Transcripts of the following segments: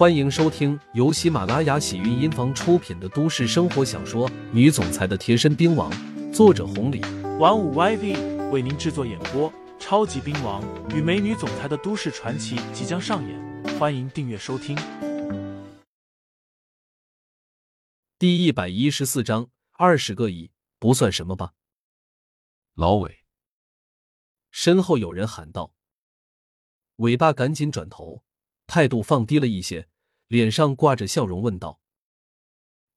欢迎收听由喜马拉雅喜韵音房出品的都市生活小说《女总裁的贴身兵王》，作者红礼，玩五 YV 为您制作演播。超级兵王与美女总裁的都市传奇即将上演，欢迎订阅收听。第一百一十四章，二十个亿不算什么吧？老伟，身后有人喊道。尾巴赶紧转头，态度放低了一些，脸上挂着笑容问道：“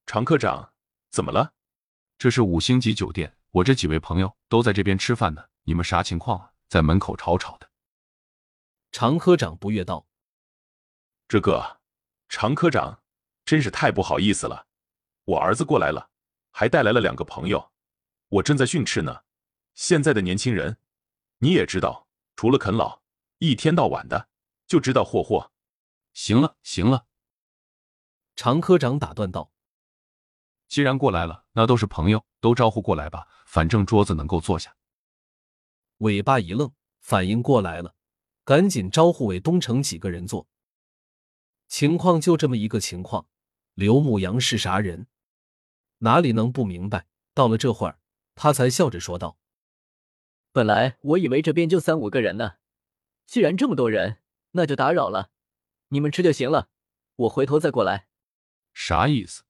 常科长，怎么了？这是五星级酒店，我这几位朋友都在这边吃饭呢，你们啥情况啊？在门口吵吵的。”常科长不悦道：“这个，常科长真是太不好意思了。我儿子过来了，还带来了两个朋友，我正在训斥呢。现在的年轻人，你也知道，除了啃老。”一天到晚的就知道霍霍。行了行了，常科长打断道：“既然过来了，那都是朋友，都招呼过来吧，反正桌子能够坐下。”尾巴一愣，反应过来了，赶紧招呼韦东城几个人坐。情况就这么一个情况，刘牧阳是啥人？哪里能不明白？到了这会儿，他才笑着说道：“本来我以为这边就三五个人呢。”既然这么多人，那就打扰了，你们吃就行了，我回头再过来。啥意思？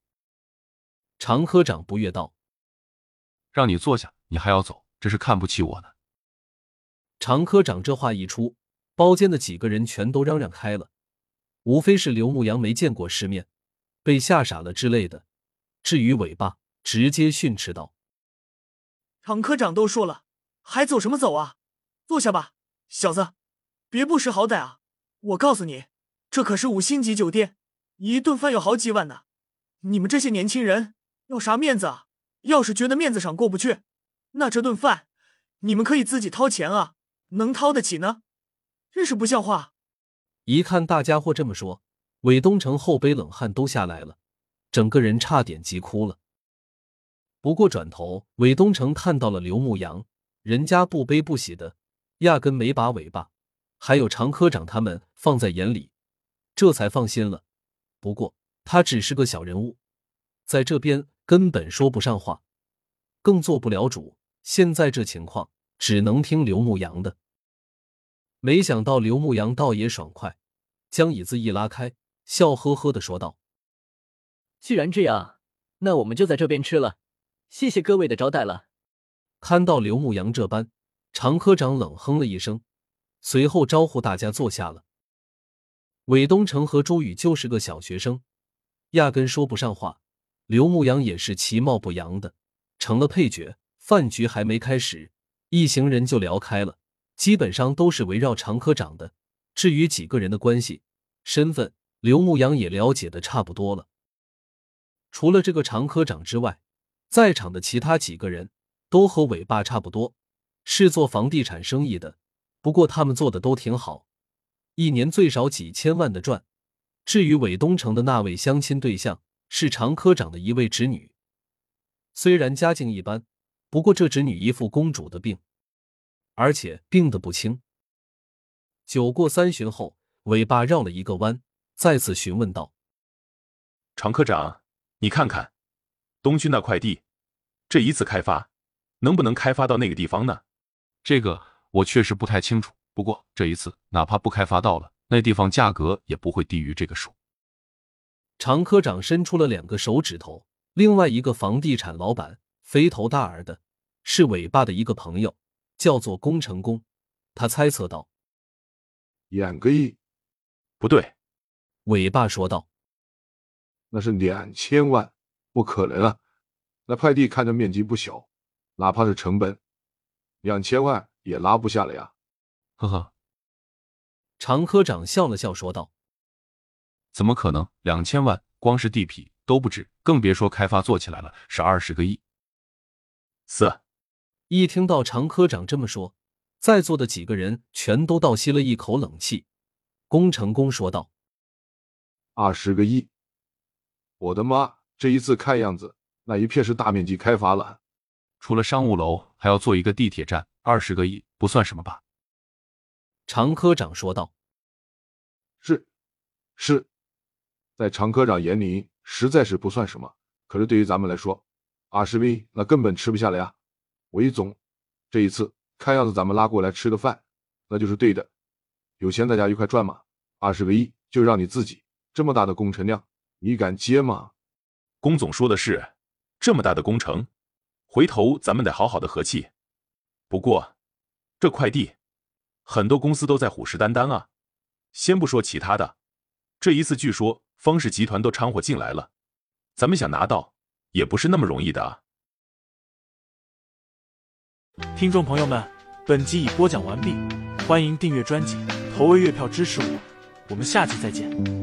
常科长不悦道：“让你坐下，你还要走，这是看不起我呢。”常科长这话一出，包间的几个人全都嚷嚷开了，无非是刘牧阳没见过世面，被吓傻了之类的。至于尾巴，直接训斥道：“常科长都说了，还走什么走啊？坐下吧，小子。”别不识好歹啊！我告诉你，这可是五星级酒店，一顿饭要好几万呢。你们这些年轻人要啥面子啊？要是觉得面子上过不去，那这顿饭你们可以自己掏钱啊，能掏得起呢？真是不像话！一看大家伙这么说，韦东城后背冷汗都下来了，整个人差点急哭了。不过转头，韦东城看到了刘牧阳，人家不悲不喜的，压根没把尾巴。还有常科长他们放在眼里，这才放心了。不过他只是个小人物，在这边根本说不上话，更做不了主。现在这情况，只能听刘牧阳的。没想到刘牧阳倒也爽快，将椅子一拉开，笑呵呵的说道：“既然这样，那我们就在这边吃了。谢谢各位的招待了。”看到刘牧阳这般，常科长冷哼了一声。随后招呼大家坐下了。韦东城和朱宇就是个小学生，压根说不上话。刘牧阳也是其貌不扬的，成了配角。饭局还没开始，一行人就聊开了，基本上都是围绕常科长的。至于几个人的关系、身份，刘牧阳也了解的差不多了。除了这个常科长之外，在场的其他几个人都和伟爸差不多，是做房地产生意的。不过他们做的都挺好，一年最少几千万的赚。至于韦东城的那位相亲对象，是常科长的一位侄女，虽然家境一般，不过这侄女一副公主的病，而且病得不轻。酒过三巡后，尾巴绕了一个弯，再次询问道：“常科长，你看看东区那块地，这一次开发能不能开发到那个地方呢？这个。”我确实不太清楚，不过这一次哪怕不开发到了，那地方价格也不会低于这个数。常科长伸出了两个手指头，另外一个房地产老板肥头大耳的，是尾巴的一个朋友，叫做工程工。他猜测道：“两个亿？不对。”尾巴说道：“那是两千万，不可能啊！那块地看着面积不小，哪怕是成本，两千万。”也拉不下来呀，呵呵。常科长笑了笑说道：“怎么可能？两千万光是地皮都不止，更别说开发做起来了是二十个亿。”四。一听到常科长这么说，在座的几个人全都倒吸了一口冷气。工程工说道：“二十个亿！我的妈！这一次看样子，那一片是大面积开发了。除了商务楼，还要做一个地铁站。”二十个亿不算什么吧？常科长说道。是，是，在常科长眼里实在是不算什么，可是对于咱们来说，二十 V 那根本吃不下来呀。韦总，这一次看样子咱们拉过来吃的饭，那就是对的。有钱大家一块赚嘛。二十 V 就让你自己这么大的工程量，你敢接吗？龚总说的是，这么大的工程，回头咱们得好好的和气。不过，这快递，很多公司都在虎视眈眈啊。先不说其他的，这一次据说方氏集团都掺和进来了，咱们想拿到也不是那么容易的啊。听众朋友们，本集已播讲完毕，欢迎订阅专辑，投喂月票支持我，我们下期再见。